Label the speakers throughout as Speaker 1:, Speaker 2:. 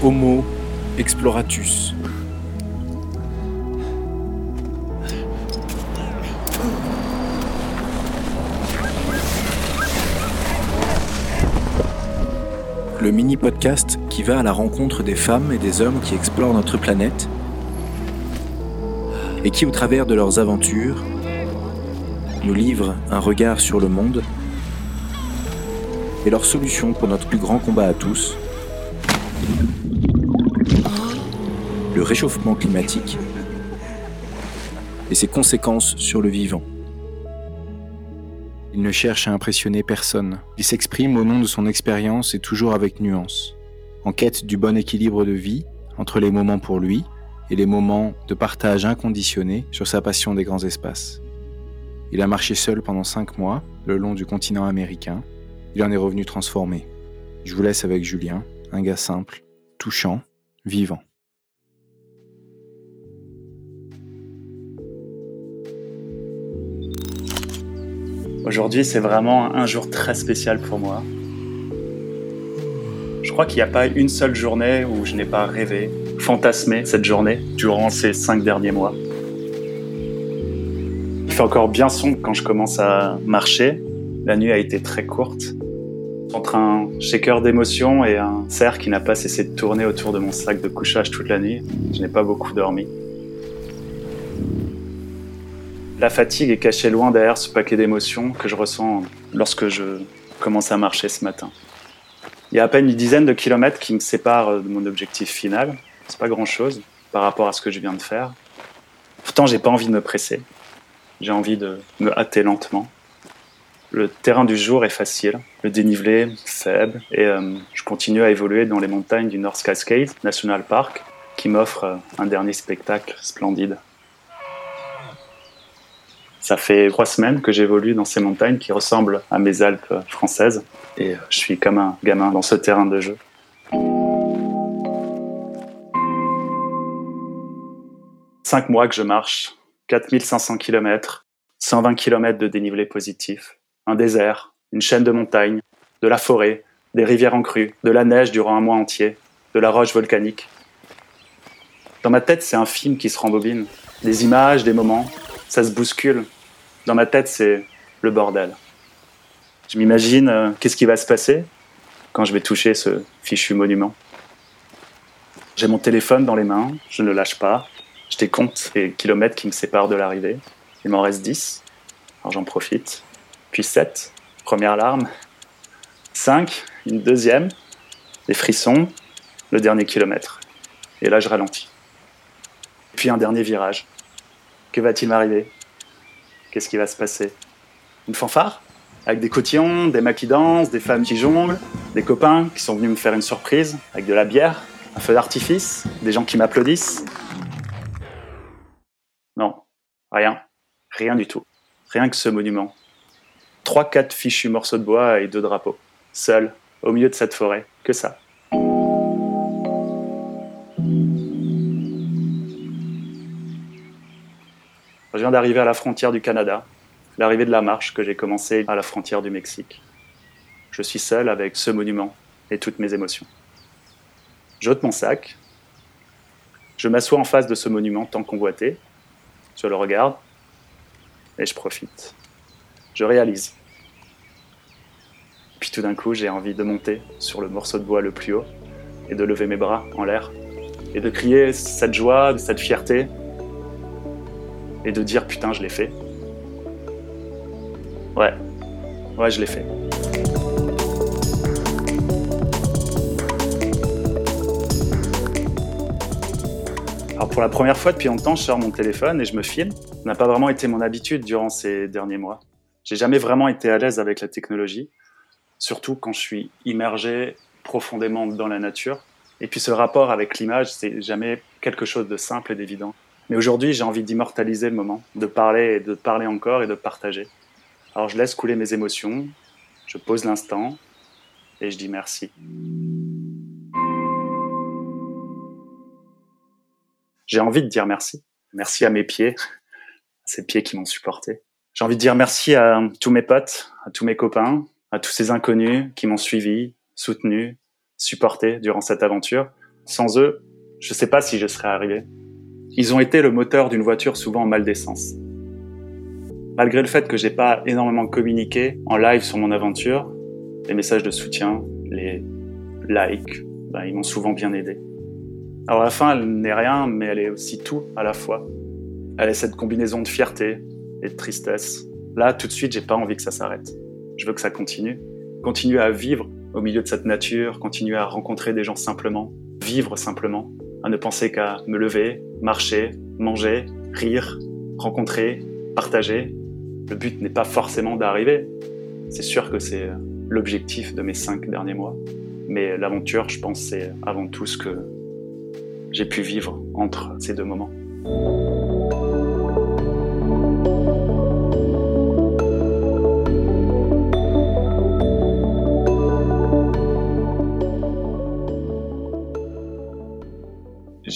Speaker 1: Homo exploratus. Le mini-podcast qui va à la rencontre des femmes et des hommes qui explorent notre planète et qui, au travers de leurs aventures, nous livrent un regard sur le monde et leurs solutions pour notre plus grand combat à tous, le réchauffement climatique et ses conséquences sur le vivant. Il ne cherche à impressionner personne. Il s'exprime au nom de son expérience et toujours avec nuance, en quête du bon équilibre de vie entre les moments pour lui et les moments de partage inconditionné sur sa passion des grands espaces. Il a marché seul pendant cinq mois le long du continent américain. Il en est revenu transformé. Je vous laisse avec Julien, un gars simple, touchant, vivant.
Speaker 2: Aujourd'hui, c'est vraiment un jour très spécial pour moi. Je crois qu'il n'y a pas une seule journée où je n'ai pas rêvé, fantasmé cette journée durant ces cinq derniers mois. Il fait encore bien sombre quand je commence à marcher. La nuit a été très courte. Entre un shaker d'émotions et un cerf qui n'a pas cessé de tourner autour de mon sac de couchage toute la nuit, je n'ai pas beaucoup dormi. La fatigue est cachée loin derrière ce paquet d'émotions que je ressens lorsque je commence à marcher ce matin. Il y a à peine une dizaine de kilomètres qui me séparent de mon objectif final. C'est pas grand chose par rapport à ce que je viens de faire. Pourtant, j'ai pas envie de me presser. J'ai envie de me hâter lentement. Le terrain du jour est facile, le dénivelé faible, et euh, je continue à évoluer dans les montagnes du North Cascade National Park, qui m'offre euh, un dernier spectacle splendide. Ça fait trois semaines que j'évolue dans ces montagnes qui ressemblent à mes Alpes françaises et je suis comme un gamin dans ce terrain de jeu. Cinq mois que je marche, 4500 km, 120 km de dénivelé positif, un désert, une chaîne de montagnes, de la forêt, des rivières en crue, de la neige durant un mois entier, de la roche volcanique. Dans ma tête, c'est un film qui se rembobine. Des images, des moments, ça se bouscule, dans ma tête, c'est le bordel. Je m'imagine euh, qu'est-ce qui va se passer quand je vais toucher ce fichu monument. J'ai mon téléphone dans les mains, je ne lâche pas. Je décompte les kilomètres qui me séparent de l'arrivée. Il m'en reste 10, alors j'en profite. Puis 7, première larme. 5, une deuxième, des frissons, le dernier kilomètre. Et là, je ralentis. Puis un dernier virage. Que va-t-il m'arriver? Qu'est-ce qui va se passer? Une fanfare? Avec des cotillons, des mecs qui dansent, des femmes qui jonglent, des copains qui sont venus me faire une surprise, avec de la bière, un feu d'artifice, des gens qui m'applaudissent? Non, rien. Rien du tout. Rien que ce monument. Trois, quatre fichus morceaux de bois et deux drapeaux. Seul, au milieu de cette forêt. Que ça. D'arriver à la frontière du Canada, l'arrivée de la marche que j'ai commencée à la frontière du Mexique. Je suis seul avec ce monument et toutes mes émotions. J'ôte mon sac, je m'assois en face de ce monument tant convoité, je le regarde et je profite. Je réalise. Puis tout d'un coup, j'ai envie de monter sur le morceau de bois le plus haut et de lever mes bras en l'air et de crier cette joie, cette fierté et de dire putain, je l'ai fait. Ouais, ouais, je l'ai fait. Alors pour la première fois depuis longtemps, je sors mon téléphone et je me filme. Ça n'a pas vraiment été mon habitude durant ces derniers mois. J'ai jamais vraiment été à l'aise avec la technologie, surtout quand je suis immergé profondément dans la nature. Et puis ce rapport avec l'image, c'est jamais quelque chose de simple et d'évident. Mais aujourd'hui, j'ai envie d'immortaliser le moment, de parler et de parler encore et de partager. Alors je laisse couler mes émotions, je pose l'instant et je dis merci. J'ai envie de dire merci. Merci à mes pieds, à ces pieds qui m'ont supporté. J'ai envie de dire merci à tous mes potes, à tous mes copains, à tous ces inconnus qui m'ont suivi, soutenu, supporté durant cette aventure. Sans eux, je ne sais pas si je serais arrivé. Ils ont été le moteur d'une voiture souvent en mal d'essence. Malgré le fait que j'ai pas énormément communiqué en live sur mon aventure, les messages de soutien, les likes, ben, ils m'ont souvent bien aidé. Alors la fin, elle n'est rien, mais elle est aussi tout à la fois. Elle est cette combinaison de fierté et de tristesse. Là, tout de suite, j'ai pas envie que ça s'arrête. Je veux que ça continue. Continuer à vivre au milieu de cette nature, continuer à rencontrer des gens simplement, vivre simplement, à ne penser qu'à me lever, marcher, manger, rire, rencontrer, partager. Le but n'est pas forcément d'arriver. C'est sûr que c'est l'objectif de mes cinq derniers mois. Mais l'aventure, je pense, c'est avant tout ce que j'ai pu vivre entre ces deux moments.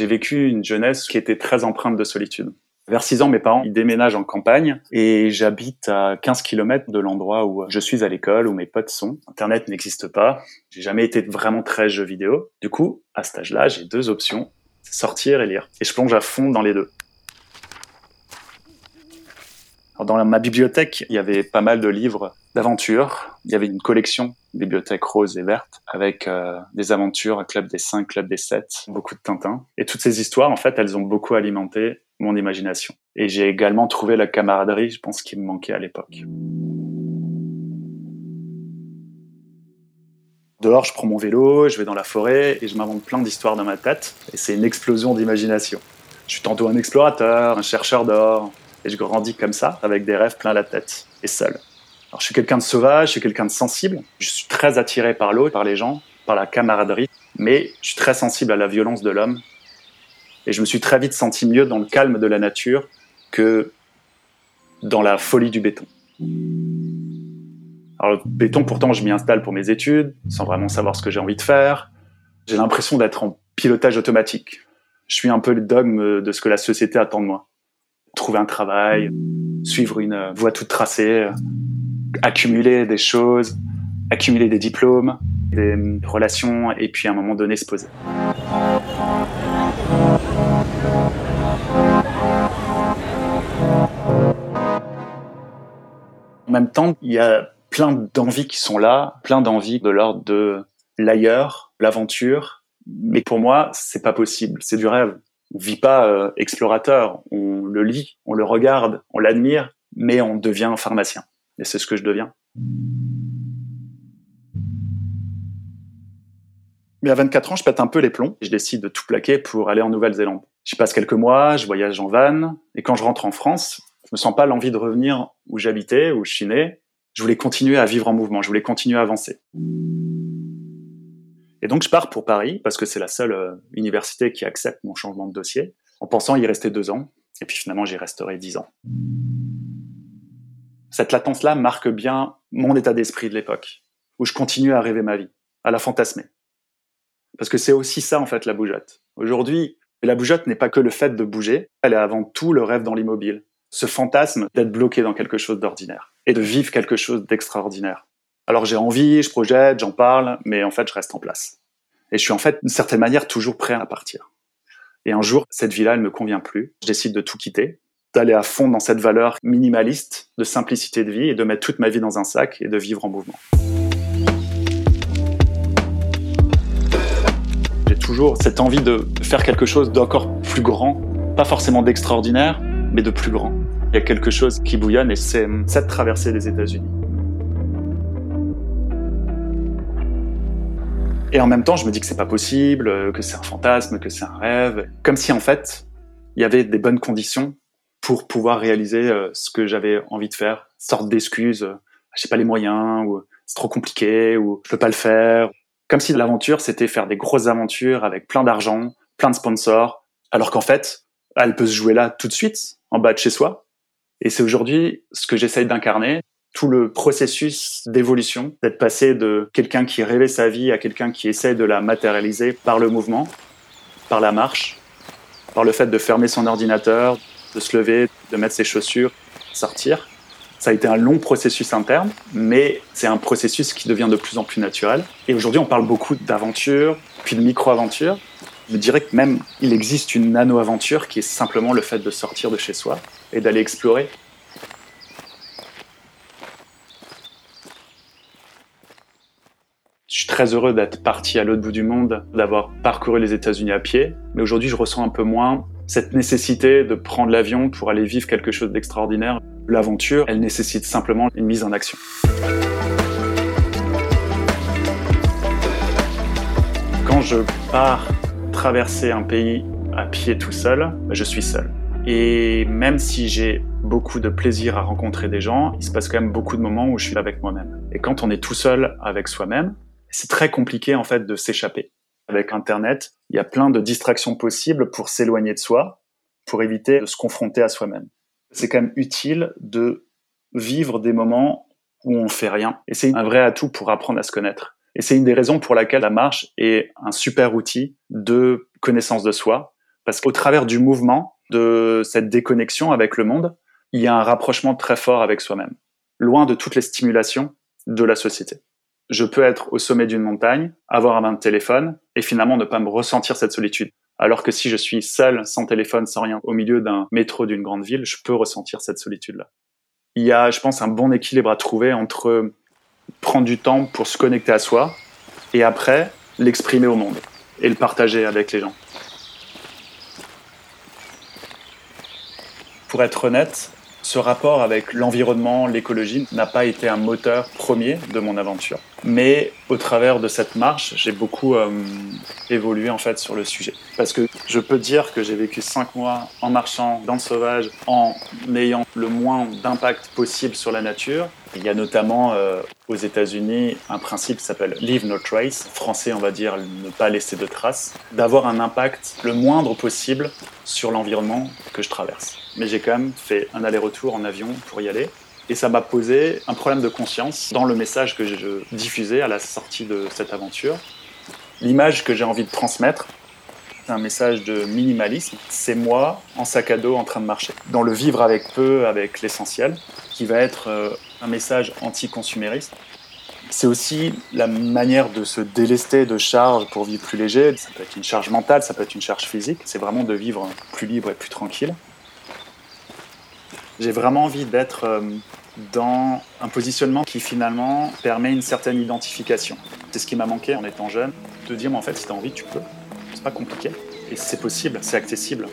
Speaker 2: J'ai vécu une jeunesse qui était très empreinte de solitude. Vers 6 ans, mes parents déménagent en campagne et j'habite à 15 km de l'endroit où je suis à l'école, où mes potes sont. Internet n'existe pas. J'ai jamais été vraiment très jeu vidéo. Du coup, à cet âge-là, j'ai deux options sortir et lire. Et je plonge à fond dans les deux. Dans ma bibliothèque, il y avait pas mal de livres d'aventures. Il y avait une collection, bibliothèque rose et verte, avec euh, des aventures, Club des 5, Club des 7, beaucoup de Tintin. Et toutes ces histoires, en fait, elles ont beaucoup alimenté mon imagination. Et j'ai également trouvé la camaraderie, je pense, qui me manquait à l'époque. Dehors, je prends mon vélo, je vais dans la forêt et je m'invente plein d'histoires dans ma tête. Et c'est une explosion d'imagination. Je suis tantôt un explorateur, un chercheur d'or. Et je grandis comme ça, avec des rêves plein la tête, et seul. Alors, je suis quelqu'un de sauvage, je suis quelqu'un de sensible. Je suis très attiré par l'autre, par les gens, par la camaraderie. Mais je suis très sensible à la violence de l'homme. Et je me suis très vite senti mieux dans le calme de la nature que dans la folie du béton. Alors le béton, pourtant, je m'y installe pour mes études, sans vraiment savoir ce que j'ai envie de faire. J'ai l'impression d'être en pilotage automatique. Je suis un peu le dogme de ce que la société attend de moi. Trouver un travail, suivre une voie toute tracée, accumuler des choses, accumuler des diplômes, des relations, et puis à un moment donné se poser. En même temps, il y a plein d'envies qui sont là, plein d'envies de l'ordre de l'ailleurs, l'aventure. Mais pour moi, c'est pas possible. C'est du rêve. Vit pas euh, explorateur. On le lit, on le regarde, on l'admire, mais on devient pharmacien. Et c'est ce que je deviens. Mais à 24 ans, je pète un peu les plombs. Je décide de tout plaquer pour aller en Nouvelle-Zélande. J'y passe quelques mois, je voyage en van. Et quand je rentre en France, je me sens pas l'envie de revenir où j'habitais, où je suis né je voulais continuer à vivre en mouvement, je voulais continuer à avancer. Et donc je pars pour Paris parce que c'est la seule euh, université qui accepte mon changement de dossier, en pensant y rester deux ans, et puis finalement j'y resterai dix ans. Cette latence-là marque bien mon état d'esprit de l'époque, où je continue à rêver ma vie, à la fantasmer. Parce que c'est aussi ça en fait la bougeotte. Aujourd'hui, la bougeotte n'est pas que le fait de bouger, elle est avant tout le rêve dans l'immobile, ce fantasme d'être bloqué dans quelque chose d'ordinaire et de vivre quelque chose d'extraordinaire. Alors j'ai envie, je projette, j'en parle, mais en fait je reste en place. Et je suis en fait d'une certaine manière toujours prêt à partir. Et un jour, cette vie-là, elle me convient plus. Je décide de tout quitter, d'aller à fond dans cette valeur minimaliste de simplicité de vie et de mettre toute ma vie dans un sac et de vivre en mouvement. J'ai toujours cette envie de faire quelque chose d'encore plus grand, pas forcément d'extraordinaire, mais de plus grand. Il y a quelque chose qui bouillonne et c'est cette traversée des États-Unis. Et en même temps, je me dis que c'est pas possible, que c'est un fantasme, que c'est un rêve. Comme si en fait, il y avait des bonnes conditions pour pouvoir réaliser euh, ce que j'avais envie de faire. Sorte d'excuses, euh, j'ai pas les moyens, ou c'est trop compliqué, ou je peux pas le faire. Comme si l'aventure, c'était faire des grosses aventures avec plein d'argent, plein de sponsors, alors qu'en fait, elle peut se jouer là tout de suite, en bas de chez soi. Et c'est aujourd'hui ce que j'essaye d'incarner, tout le processus d'évolution, d'être passé de quelqu'un qui rêvait sa vie à quelqu'un qui essaie de la matérialiser par le mouvement, par la marche, par le fait de fermer son ordinateur, de se lever, de mettre ses chaussures, sortir. Ça a été un long processus interne, mais c'est un processus qui devient de plus en plus naturel. Et aujourd'hui, on parle beaucoup d'aventure, puis de micro-aventure. Je dirais que même il existe une nano-aventure qui est simplement le fait de sortir de chez soi et d'aller explorer. Je suis très heureux d'être parti à l'autre bout du monde, d'avoir parcouru les États-Unis à pied, mais aujourd'hui je ressens un peu moins cette nécessité de prendre l'avion pour aller vivre quelque chose d'extraordinaire. L'aventure, elle nécessite simplement une mise en action. Quand je pars traverser un pays à pied tout seul, je suis seul. Et même si j'ai beaucoup de plaisir à rencontrer des gens, il se passe quand même beaucoup de moments où je suis avec moi-même. Et quand on est tout seul avec soi-même, c'est très compliqué en fait de s'échapper. Avec Internet, il y a plein de distractions possibles pour s'éloigner de soi, pour éviter de se confronter à soi-même. C'est quand même utile de vivre des moments où on fait rien. Et c'est un vrai atout pour apprendre à se connaître. Et c'est une des raisons pour laquelle la marche est un super outil de connaissance de soi. Parce qu'au travers du mouvement, de cette déconnexion avec le monde, il y a un rapprochement très fort avec soi-même, loin de toutes les stimulations de la société. Je peux être au sommet d'une montagne, avoir un main de téléphone et finalement ne pas me ressentir cette solitude. Alors que si je suis seul, sans téléphone, sans rien, au milieu d'un métro d'une grande ville, je peux ressentir cette solitude-là. Il y a, je pense, un bon équilibre à trouver entre prendre du temps pour se connecter à soi et après l'exprimer au monde et le partager avec les gens. Pour être honnête, ce rapport avec l'environnement, l'écologie n'a pas été un moteur premier de mon aventure. Mais au travers de cette marche, j'ai beaucoup euh, évolué en fait sur le sujet. Parce que je peux dire que j'ai vécu cinq mois en marchant dans le sauvage, en ayant le moins d'impact possible sur la nature. Il y a notamment euh, aux États-Unis un principe qui s'appelle Leave No Trace, français on va dire ne pas laisser de traces, d'avoir un impact le moindre possible sur l'environnement que je traverse mais j'ai quand même fait un aller-retour en avion pour y aller. Et ça m'a posé un problème de conscience dans le message que je diffusais à la sortie de cette aventure. L'image que j'ai envie de transmettre, c'est un message de minimalisme. C'est moi en sac à dos en train de marcher. Dans le vivre avec peu, avec l'essentiel, qui va être euh, un message anti-consumériste. C'est aussi la manière de se délester de charges pour vivre plus léger. Ça peut être une charge mentale, ça peut être une charge physique. C'est vraiment de vivre plus libre et plus tranquille. J'ai vraiment envie d'être euh, dans un positionnement qui finalement permet une certaine identification. C'est ce qui m'a manqué en étant jeune, de dire en fait si tu as envie tu peux. C'est pas compliqué et c'est possible, c'est accessible.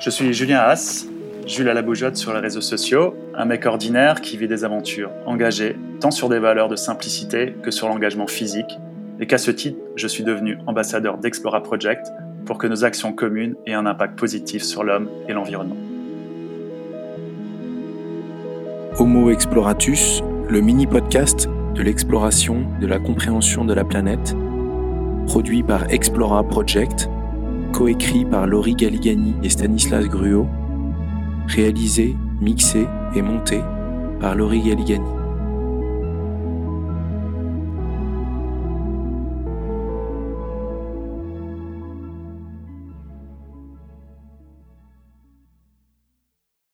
Speaker 2: Je suis Julien Haas, Jules à la bougeotte sur les réseaux sociaux, un mec ordinaire qui vit des aventures engagées, tant sur des valeurs de simplicité que sur l'engagement physique, et qu'à ce titre, je suis devenu ambassadeur d'Explora Project pour que nos actions communes aient un impact positif sur l'homme et l'environnement.
Speaker 1: Homo Exploratus, le mini-podcast de l'exploration, de la compréhension de la planète, produit par Explora Project, coécrit par Laurie Galigani et Stanislas Gruot, réalisé, mixé et monté par Laurie Galigani.